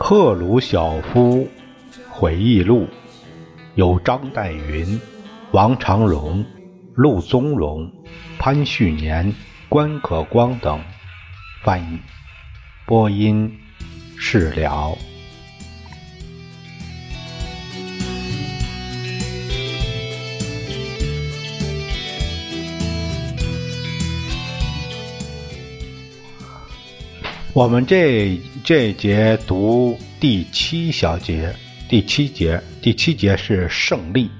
赫鲁晓夫回忆录，由张岱云、王长荣、陆宗荣、潘旭年、关可光等。翻译，播音释了。我们这这节读第七小节，第七节，第七节是胜利。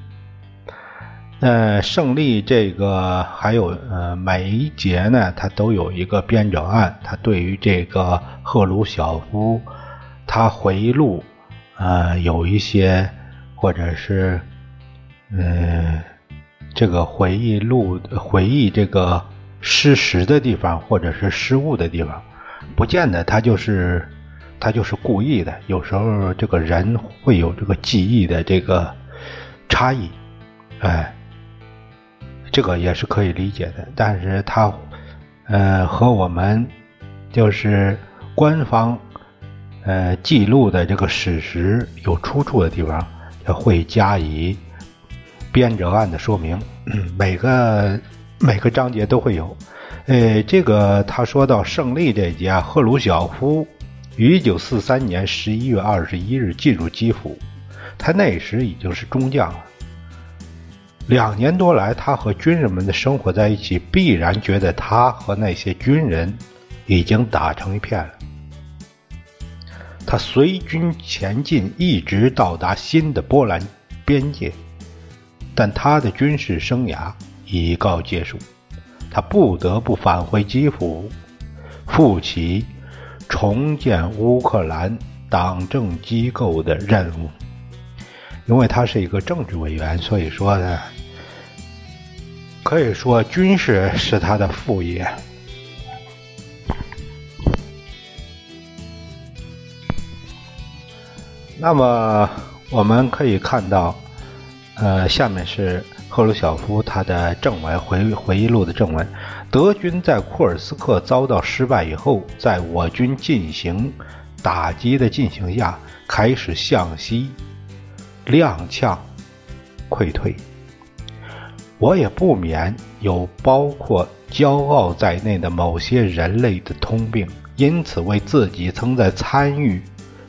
呃，胜利这个还有呃，每一节呢，它都有一个编者案，它对于这个赫鲁晓夫他回忆录，呃，有一些或者是呃，这个回忆录回忆这个失实的地方，或者是失误的地方。不见得他就是他就是故意的，有时候这个人会有这个记忆的这个差异，哎，这个也是可以理解的。但是他呃和我们就是官方呃记录的这个史实有出处的地方，会加以编者案的说明，每个每个章节都会有。呃，这个他说到胜利这一节，赫鲁晓夫于一九四三年十一月二十一日进入基辅，他那时已经是中将了。两年多来，他和军人们的生活在一起，必然觉得他和那些军人已经打成一片了。他随军前进，一直到达新的波兰边界，但他的军事生涯已告结束。他不得不返回基辅，负起重建乌克兰党政机构的任务。因为他是一个政治委员，所以说呢，可以说军事是他的副业。那么我们可以看到，呃，下面是。赫鲁晓夫他的正文回回忆录的正文：德军在库尔斯克遭到失败以后，在我军进行打击的进行下，开始向西踉跄溃退。我也不免有包括骄傲在内的某些人类的通病，因此为自己曾在参与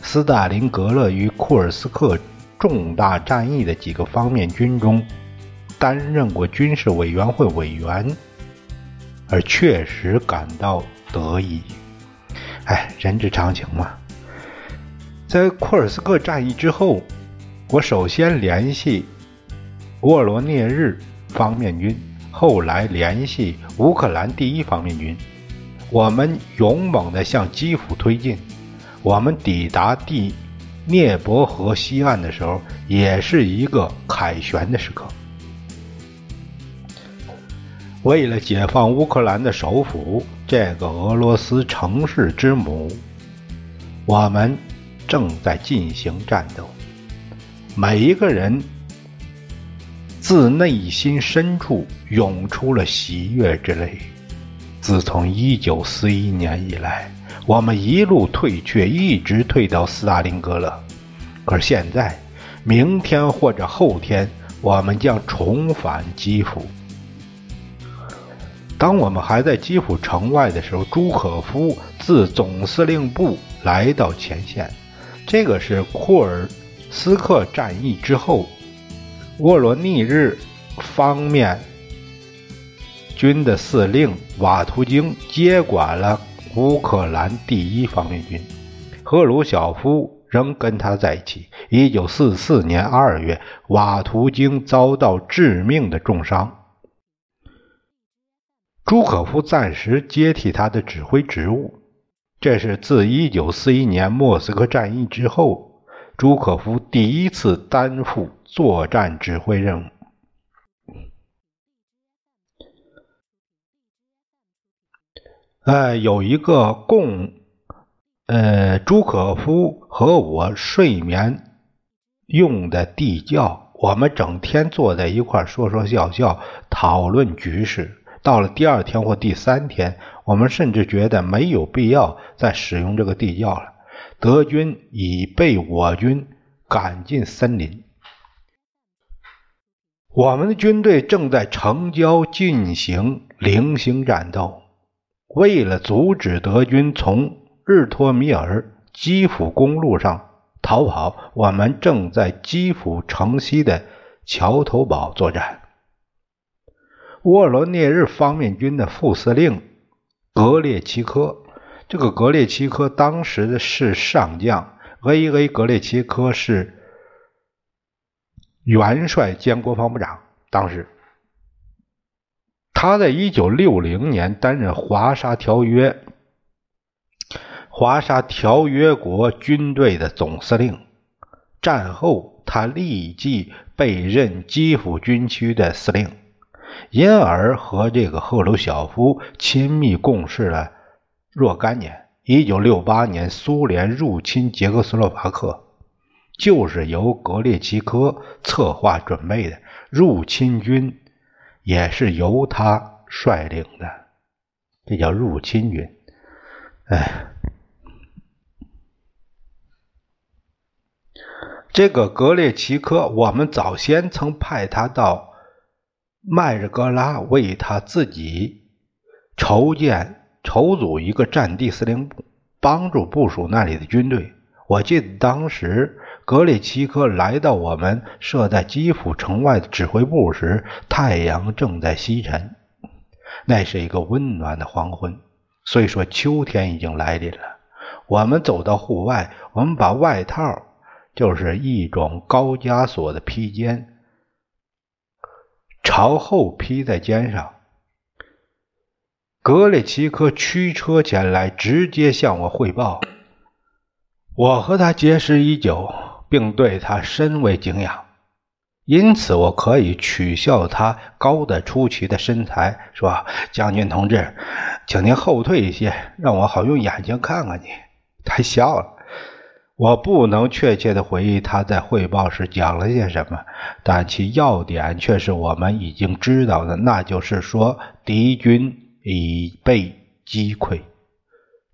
斯大林格勒与库尔斯克重大战役的几个方面军中。担任过军事委员会委员，而确实感到得意。哎，人之常情嘛。在库尔斯克战役之后，我首先联系沃罗涅日方面军，后来联系乌克兰第一方面军。我们勇猛地向基辅推进。我们抵达第涅伯河西岸的时候，也是一个凯旋的时刻。为了解放乌克兰的首府，这个俄罗斯城市之母，我们正在进行战斗。每一个人自内心深处涌出了喜悦之泪。自从1941年以来，我们一路退却，一直退到斯大林格勒。可是现在，明天或者后天，我们将重返基辅。当我们还在基辅城外的时候，朱可夫自总司令部来到前线。这个是库尔斯克战役之后，沃罗涅日方面军的司令瓦图京接管了乌克兰第一方面军。赫鲁晓夫仍跟他在一起。一九四四年二月，瓦图京遭到致命的重伤。朱可夫暂时接替他的指挥职务，这是自1941年莫斯科战役之后，朱可夫第一次担负作战指挥任务。呃，有一个共呃，朱可夫和我睡眠用的地窖，我们整天坐在一块说说笑笑，讨论局势。到了第二天或第三天，我们甚至觉得没有必要再使用这个地窖了。德军已被我军赶进森林，我们的军队正在城郊进行零星战斗。为了阻止德军从日托米尔基辅公路上逃跑，我们正在基辅城西的桥头堡作战。沃罗涅日方面军的副司令格列奇科，这个格列齐科当时的是上将，A.A. 格列齐科是元帅兼国防部长，当时。他在一九六零年担任华沙条约华沙条约国军队的总司令。战后，他立即被任基辅军区的司令，因而和这个赫鲁晓夫亲密共事了若干年。一九六八年，苏联入侵捷克斯洛伐克，就是由格列奇科策划准备的入侵军。也是由他率领的，这叫入侵军。哎，这个格列奇科，我们早先曾派他到麦日格拉为他自己筹建、筹组一个战地司令部，帮助部署那里的军队。我记得当时。格里奇科来到我们设在基辅城外的指挥部时，太阳正在西沉，那是一个温暖的黄昏。所以说秋天已经来临了，我们走到户外，我们把外套，就是一种高加索的披肩，朝后披在肩上。格里奇科驱车前来，直接向我汇报：我和他结识已久。并对他深为敬仰，因此我可以取笑他高的出奇的身材，说：“将军同志，请您后退一些，让我好用眼睛看看你。”他笑了。我不能确切的回忆他在汇报时讲了些什么，但其要点却是我们已经知道的，那就是说敌军已被击溃。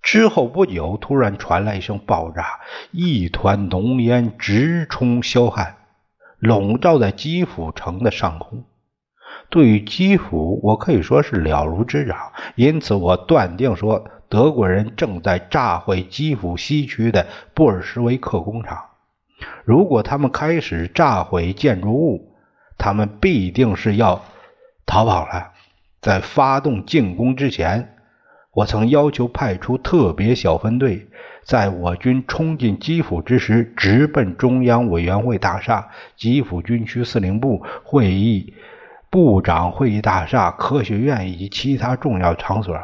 之后不久，突然传来一声爆炸，一团浓烟直冲霄汉，笼罩在基辅城的上空。对于基辅，我可以说是了如指掌，因此我断定说，德国人正在炸毁基辅西区的布尔什维克工厂。如果他们开始炸毁建筑物，他们必定是要逃跑了。在发动进攻之前。我曾要求派出特别小分队，在我军冲进基辅之时，直奔中央委员会大厦、基辅军区司令部、会议部长会议大厦、科学院以及其他重要场所。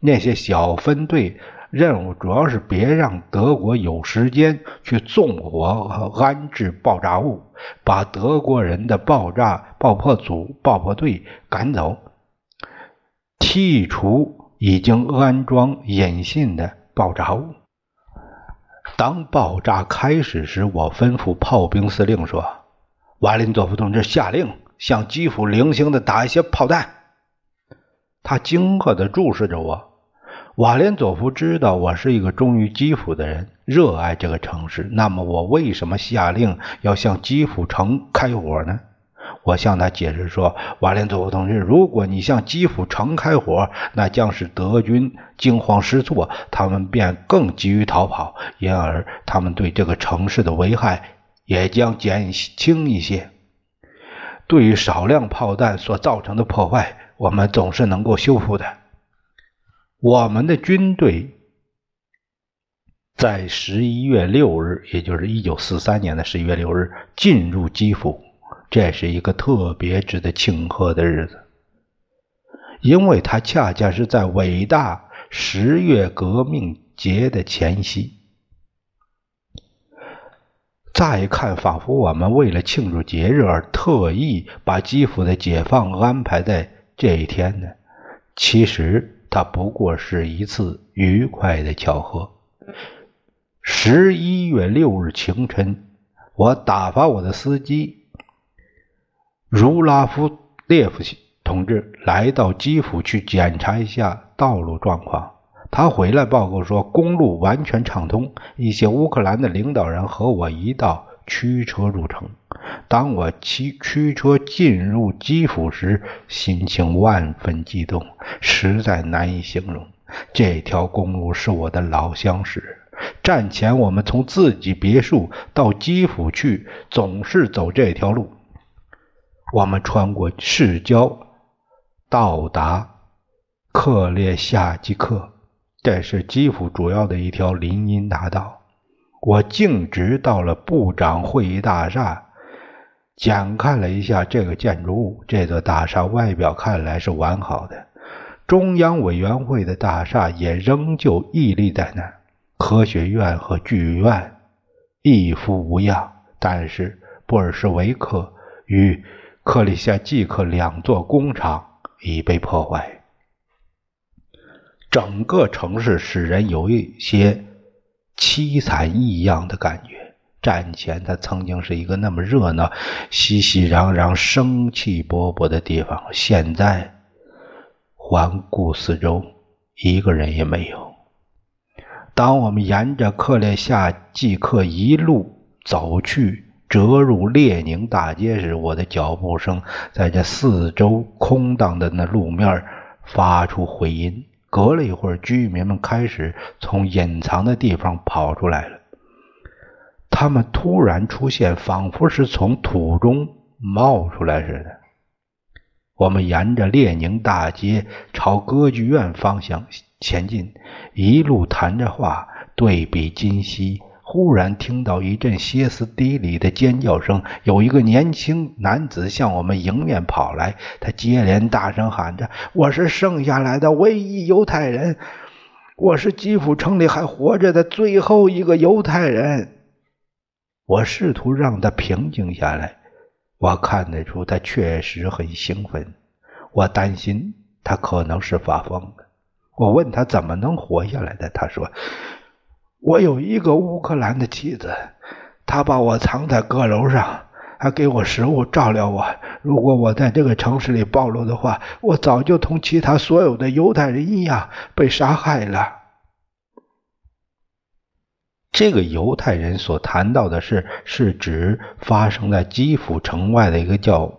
那些小分队任务主要是别让德国有时间去纵火和安置爆炸物，把德国人的爆炸爆破组、爆破队赶走，剔除。已经安装引信的爆炸物。当爆炸开始时，我吩咐炮兵司令说：“瓦林佐夫同志下令向基辅零星的打一些炮弹。”他惊愕地注视着我。瓦连佐夫知道我是一个忠于基辅的人，热爱这个城市。那么，我为什么下令要向基辅城开火呢？我向他解释说：“瓦连佐夫同志，如果你向基辅城开火，那将使德军惊慌失措，他们便更急于逃跑，因而他们对这个城市的危害也将减轻一些。对于少量炮弹所造成的破坏，我们总是能够修复的。我们的军队在十一月六日，也就是一九四三年的十一月六日，进入基辅。”这是一个特别值得庆贺的日子，因为它恰恰是在伟大十月革命节的前夕。再看，仿佛我们为了庆祝节日而特意把基辅的解放安排在这一天呢？其实，它不过是一次愉快的巧合。十一月六日清晨，我打发我的司机茹拉夫列夫同志来到基辅去检查一下道路状况。他回来报告说，公路完全畅通。一些乌克兰的领导人和我一道驱车入城。当我骑驱车进入基辅时，心情万分激动，实在难以形容。这条公路是我的老相识。战前我们从自己别墅到基辅去，总是走这条路。我们穿过市郊，到达克列夏季克。这是基辅主要的一条林荫大道。我径直到了部长会议大厦，检看了一下这个建筑物。这座大厦外表看来是完好的，中央委员会的大厦也仍旧屹立在那儿，科学院和剧院一副无恙。但是布尔什维克与克里夏季克两座工厂已被破坏。整个城市使人有一些凄惨异样的感觉。战前，它曾经是一个那么热闹、熙熙攘攘、生气勃勃的地方，现在环顾四周，一个人也没有。当我们沿着克列夏季克一路走去，折入列宁大街时，我的脚步声在这四周空荡的那路面发出回音。隔了一会儿，居民们开始从隐藏的地方跑出来了。他们突然出现，仿佛是从土中冒出来似的。我们沿着列宁大街朝歌剧院方向前进，一路谈着话，对比今昔。忽然听到一阵歇斯底里的尖叫声，有一个年轻男子向我们迎面跑来，他接连大声喊着：“我是剩下来的唯一犹太人，我是基辅城里还活着的最后一个犹太人。”我试图让他平静下来，我看得出他确实很兴奋。我担心他可能是发疯了。我问他怎么能活下来的，他说。我有一个乌克兰的妻子，她把我藏在阁楼上，还给我食物照料我。如果我在这个城市里暴露的话，我早就同其他所有的犹太人一样被杀害了。这个犹太人所谈到的事，是指发生在基辅城外的一个叫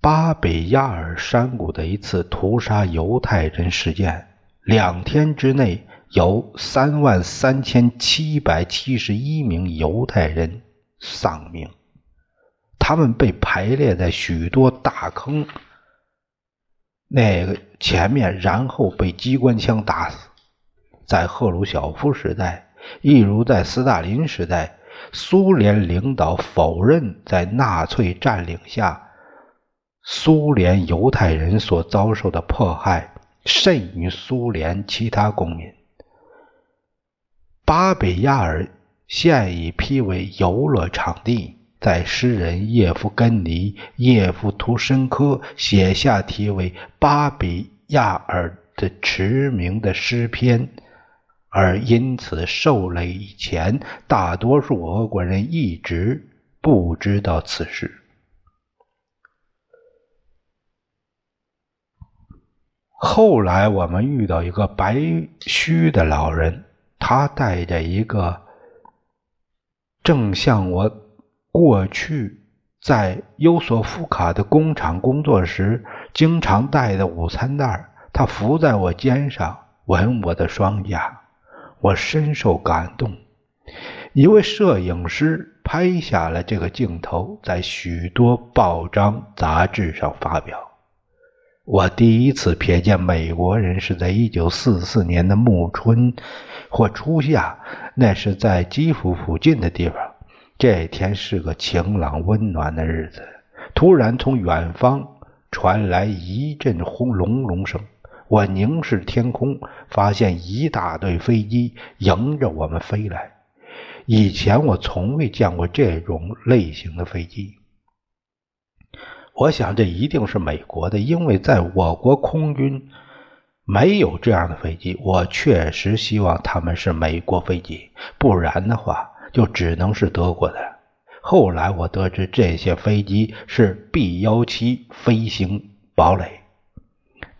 巴比亚尔山谷的一次屠杀犹太人事件。两天之内。有三万三千七百七十一名犹太人丧命，他们被排列在许多大坑那个前面，然后被机关枪打死。在赫鲁晓夫时代，一如在斯大林时代，苏联领导否认在纳粹占领下，苏联犹太人所遭受的迫害甚于苏联其他公民。巴比亚尔现已批为游乐场地。在诗人叶夫根尼·叶夫图申科写下题为《巴比亚尔》的驰名的诗篇，而因此受累以前，大多数俄国人一直不知道此事。后来我们遇到一个白须的老人。他带着一个正像我过去在优索夫卡的工厂工作时经常带的午餐袋他伏在我肩上，吻我的双颊，我深受感动。一位摄影师拍下了这个镜头，在许多报章杂志上发表。我第一次瞥见美国人是在一九四四年的暮春或初夏，那是在基辅附近的地方。这天是个晴朗温暖的日子。突然，从远方传来一阵轰隆隆声。我凝视天空，发现一大队飞机迎着我们飞来。以前我从未见过这种类型的飞机。我想这一定是美国的，因为在我国空军没有这样的飞机，我确实希望他们是美国飞机，不然的话就只能是德国的。后来我得知这些飞机是 B 幺七飞行堡垒，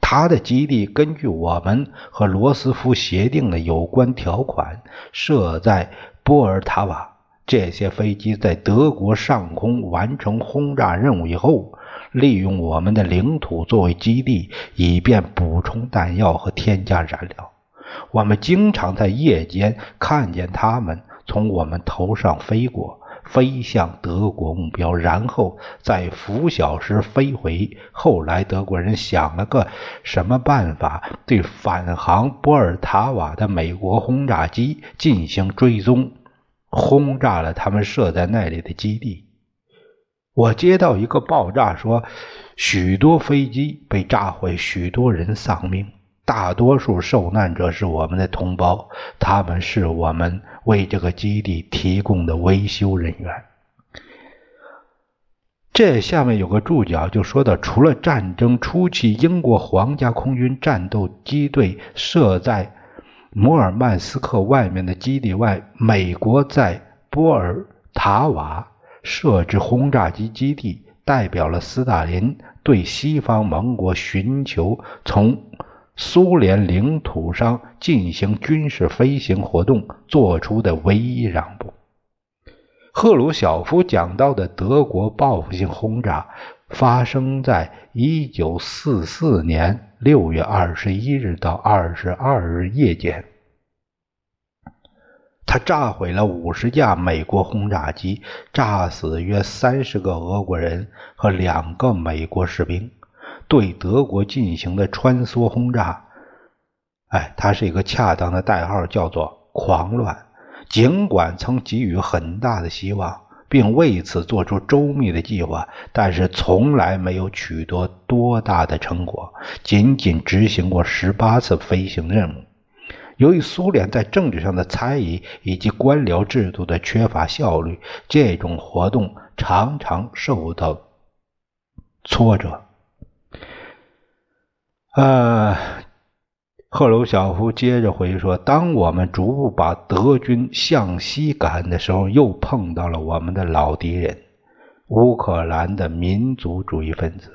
它的基地根据我们和罗斯福协定的有关条款设在波尔塔瓦。这些飞机在德国上空完成轰炸任务以后。利用我们的领土作为基地，以便补充弹药和添加燃料。我们经常在夜间看见他们从我们头上飞过，飞向德国目标，然后在拂晓时飞回。后来德国人想了个什么办法，对返航波尔塔瓦的美国轰炸机进行追踪，轰炸了他们设在那里的基地。我接到一个爆炸，说许多飞机被炸毁，许多人丧命。大多数受难者是我们的同胞，他们是我们为这个基地提供的维修人员。这下面有个注脚，就说到，除了战争初期英国皇家空军战斗机队设在摩尔曼斯克外面的基地外，美国在波尔塔瓦。设置轰炸机基地，代表了斯大林对西方盟国寻求从苏联领土上进行军事飞行活动做出的唯一让步。赫鲁晓夫讲到的德国报复性轰炸，发生在1944年6月21日到22日夜间。他炸毁了五十架美国轰炸机，炸死约三十个俄国人和两个美国士兵。对德国进行的穿梭轰炸，哎，它是一个恰当的代号，叫做“狂乱”。尽管曾给予很大的希望，并为此做出周密的计划，但是从来没有取得多大的成果，仅仅执行过十八次飞行任务。由于苏联在政治上的猜疑以及官僚制度的缺乏效率，这种活动常常受到挫折。呃，赫鲁晓夫接着回忆说：“当我们逐步把德军向西赶的时候，又碰到了我们的老敌人——乌克兰的民族主义分子。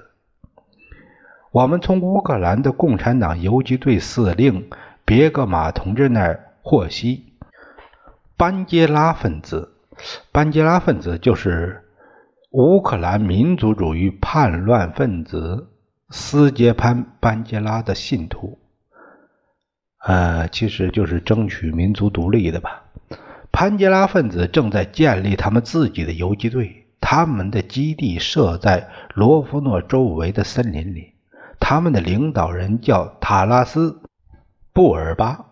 我们从乌克兰的共产党游击队司令。”别格马同志那儿获悉，班杰拉分子，班杰拉分子就是乌克兰民族主义叛乱分子斯捷潘·班杰拉的信徒，呃，其实就是争取民族独立的吧。潘杰拉分子正在建立他们自己的游击队，他们的基地设在罗夫诺周围的森林里，他们的领导人叫塔拉斯。布尔巴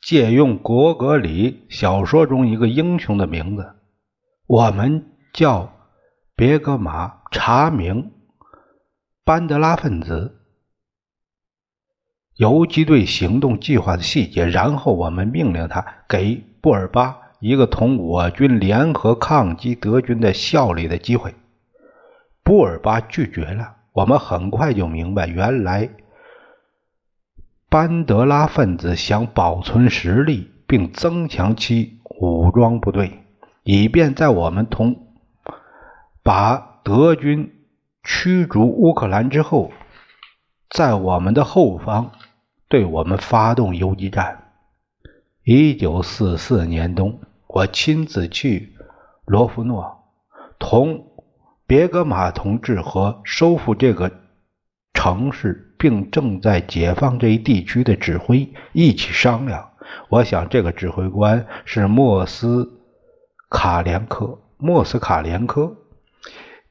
借用国格里小说中一个英雄的名字，我们叫别格马查明班德拉分子游击队行动计划的细节，然后我们命令他给布尔巴一个同我军联合抗击德军的效力的机会。布尔巴拒绝了。我们很快就明白，原来。班德拉分子想保存实力，并增强其武装部队，以便在我们同把德军驱逐乌克兰之后，在我们的后方对我们发动游击战。一九四四年冬，我亲自去罗夫诺，同别格马同志和收复这个城市。并正在解放这一地区的指挥一起商量。我想，这个指挥官是莫斯卡连科。莫斯卡连科，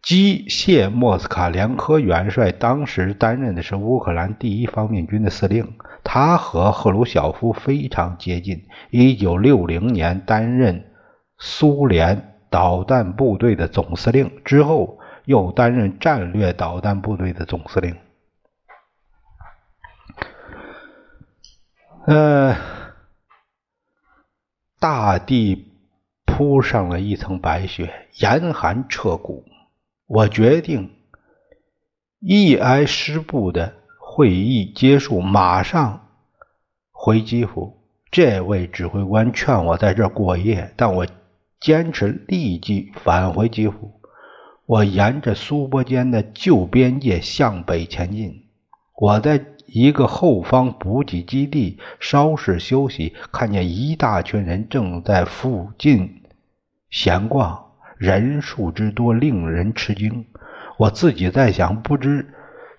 基谢莫斯卡连科元帅当时担任的是乌克兰第一方面军的司令。他和赫鲁晓夫非常接近。一九六零年担任苏联导弹部队的总司令，之后又担任战略导弹部队的总司令。呃，大地铺上了一层白雪，严寒彻骨。我决定一挨师部的会议结束，马上回基辅。这位指挥官劝我在这过夜，但我坚持立即返回基辅。我沿着苏波间的旧边界向北前进。我在一个后方补给基地稍事休息，看见一大群人正在附近闲逛，人数之多令人吃惊。我自己在想，不知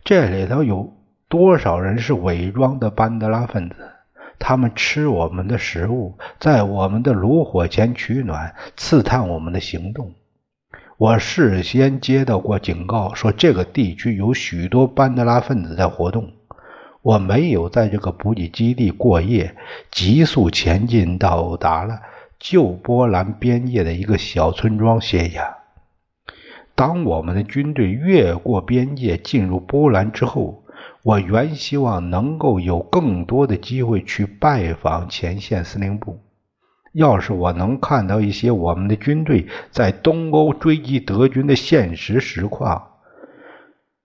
这里头有多少人是伪装的班德拉分子。他们吃我们的食物，在我们的炉火前取暖，刺探我们的行动。我事先接到过警告，说这个地区有许多班德拉分子在活动。我没有在这个补给基地过夜，急速前进，到达了旧波兰边界的一个小村庄歇下。当我们的军队越过边界进入波兰之后，我原希望能够有更多的机会去拜访前线司令部。要是我能看到一些我们的军队在东欧追击德军的现实实况，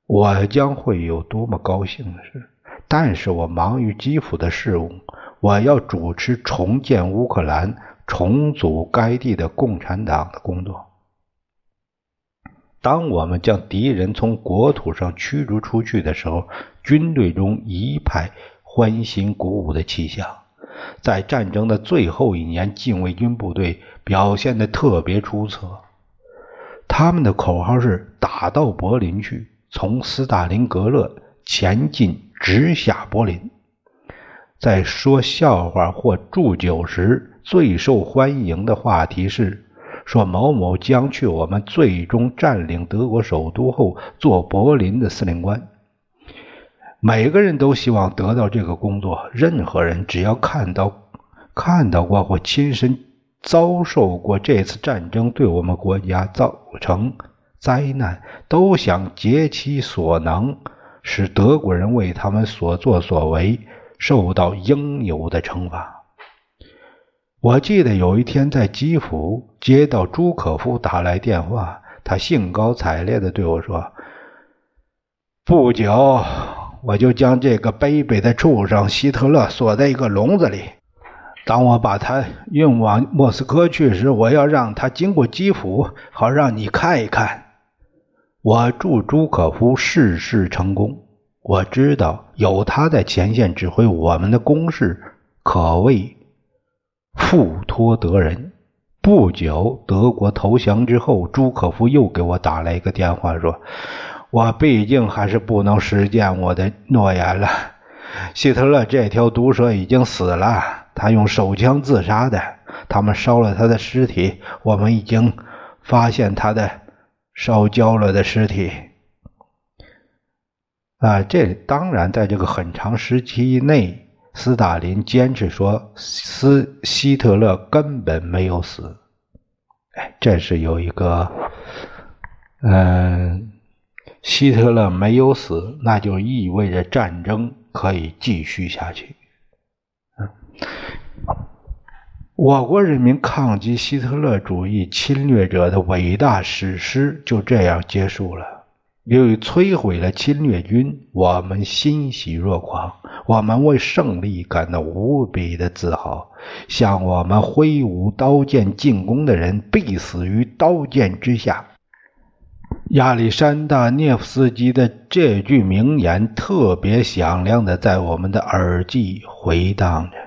我将会有多么高兴的事！但是我忙于基辅的事务，我要主持重建乌克兰、重组该地的共产党的工作。当我们将敌人从国土上驱逐出去的时候，军队中一派欢欣鼓舞的气象。在战争的最后一年，禁卫军部队表现的特别出色。他们的口号是“打到柏林去”，从斯大林格勒前进，直下柏林。在说笑话或祝酒时，最受欢迎的话题是。说某某将去我们最终占领德国首都后做柏林的司令官。每个人都希望得到这个工作。任何人只要看到、看到过或亲身遭受过这次战争对我们国家造成灾难，都想竭其所能，使德国人为他们所作所为受到应有的惩罚。我记得有一天在基辅接到朱可夫打来电话，他兴高采烈地对我说：“不久我就将这个卑鄙的畜生希特勒锁在一个笼子里。当我把他运往莫斯科去时，我要让他经过基辅，好让你看一看。”我祝朱可夫事事成功。我知道有他在前线指挥我们的攻势，可谓。富托得人。不久，德国投降之后，朱可夫又给我打来一个电话，说：“我毕竟还是不能实现我的诺言了。希特勒这条毒蛇已经死了，他用手枪自杀的。他们烧了他的尸体，我们已经发现他的烧焦了的尸体。啊，这当然，在这个很长时期内。”斯大林坚持说，斯希特勒根本没有死。哎，这是有一个，嗯，希特勒没有死，那就意味着战争可以继续下去。嗯，我国人民抗击希特勒主义侵略者的伟大史诗就这样结束了。由于摧毁了侵略军，我们欣喜若狂，我们为胜利感到无比的自豪。向我们挥舞刀剑进攻的人，必死于刀剑之下。亚历山大涅夫斯基的这句名言特别响亮的在我们的耳际回荡着。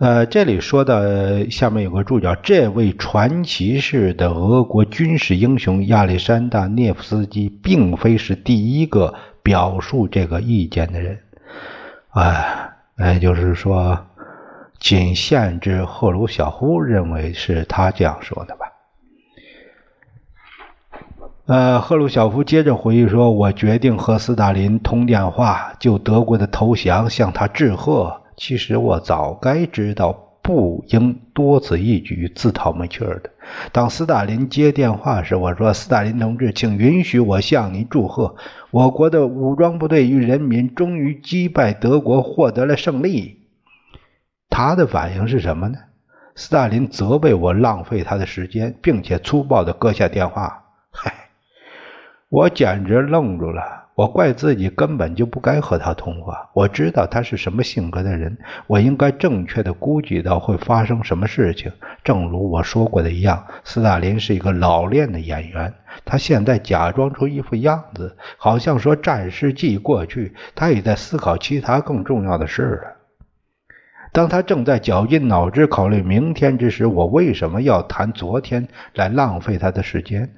呃，这里说的下面有个注脚，这位传奇式的俄国军事英雄亚历山大涅夫斯基，并非是第一个表述这个意见的人，啊，也就是说，仅限制赫鲁晓夫认为是他这样说的吧。呃，赫鲁晓夫接着回忆说：“我决定和斯大林通电话，就德国的投降向他致贺。”其实我早该知道，不应多此一举、自讨没趣的。当斯大林接电话时，我说：“斯大林同志，请允许我向您祝贺，我国的武装部队与人民终于击败德国，获得了胜利。”他的反应是什么呢？斯大林责备我浪费他的时间，并且粗暴地割下电话。嗨，我简直愣住了。我怪自己根本就不该和他通话。我知道他是什么性格的人，我应该正确的估计到会发生什么事情。正如我说过的一样，斯大林是一个老练的演员。他现在假装出一副样子，好像说战事既过去，他也在思考其他更重要的事了。当他正在绞尽脑汁考虑明天之时，我为什么要谈昨天来浪费他的时间？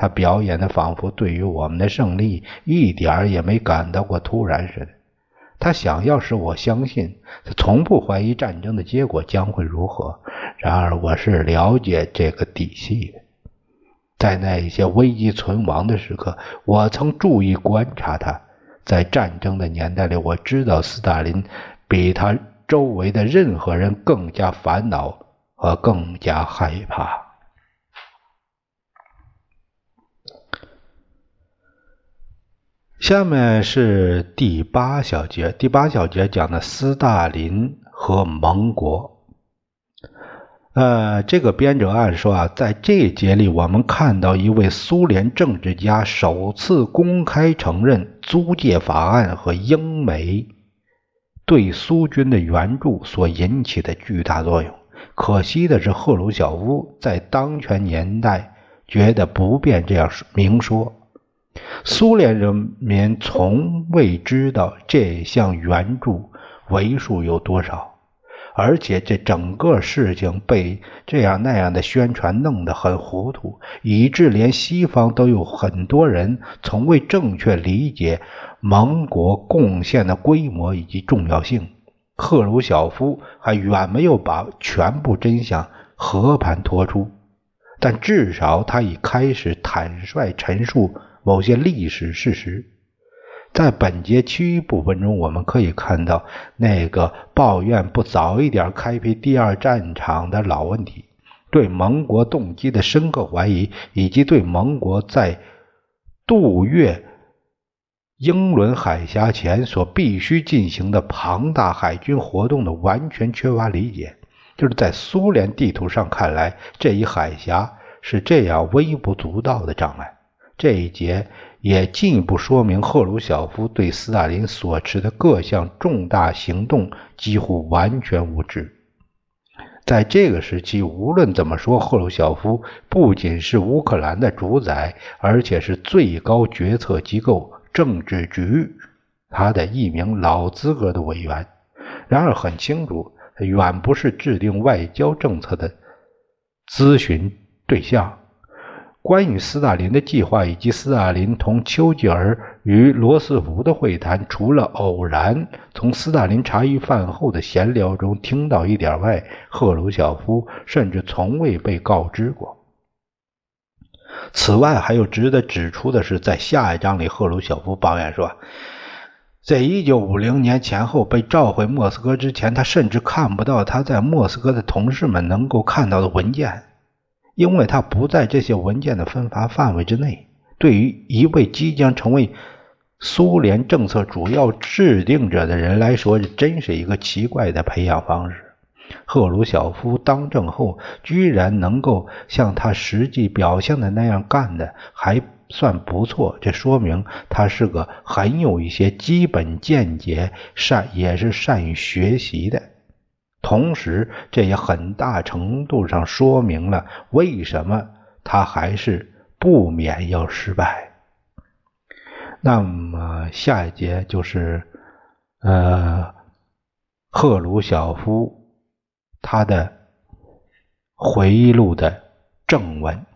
他表演的仿佛对于我们的胜利一点儿也没感到过突然似的。他想要使我相信，他从不怀疑战争的结果将会如何。然而，我是了解这个底细的。在那一些危机存亡的时刻，我曾注意观察他。在战争的年代里，我知道斯大林比他周围的任何人更加烦恼和更加害怕。下面是第八小节。第八小节讲的斯大林和盟国。呃，这个编者按说啊，在这一节里，我们看到一位苏联政治家首次公开承认租界法案和英美对苏军的援助所引起的巨大作用。可惜的是，赫鲁晓夫在当权年代觉得不便这样明说。苏联人民从未知道这项援助为数有多少，而且这整个事情被这样那样的宣传弄得很糊涂，以致连西方都有很多人从未正确理解盟国贡献的规模以及重要性。赫鲁晓夫还远没有把全部真相和盘托出，但至少他已开始坦率陈述。某些历史事实，在本节其余部分中，我们可以看到那个抱怨不早一点开辟第二战场的老问题，对盟国动机的深刻怀疑，以及对盟国在渡越英伦海峡前所必须进行的庞大海军活动的完全缺乏理解。就是在苏联地图上看来，这一海峡是这样微不足道的障碍。这一节也进一步说明赫鲁晓夫对斯大林所持的各项重大行动几乎完全无知。在这个时期，无论怎么说，赫鲁晓夫不仅是乌克兰的主宰，而且是最高决策机构政治局他的一名老资格的委员。然而，很清楚，他远不是制定外交政策的咨询对象。关于斯大林的计划以及斯大林同丘吉尔与罗斯福的会谈，除了偶然从斯大林茶余饭后的闲聊中听到一点外，赫鲁晓夫甚至从未被告知过。此外，还有值得指出的是，在下一章里，赫鲁晓夫抱怨说，在一九五零年前后被召回莫斯科之前，他甚至看不到他在莫斯科的同事们能够看到的文件。因为他不在这些文件的分发范围之内，对于一位即将成为苏联政策主要制定者的人来说，这真是一个奇怪的培养方式。赫鲁晓夫当政后，居然能够像他实际表现的那样干的，还算不错。这说明他是个很有一些基本见解、善也是善于学习的。同时，这也很大程度上说明了为什么他还是不免要失败。那么下一节就是，呃，赫鲁晓夫他的回忆录的正文。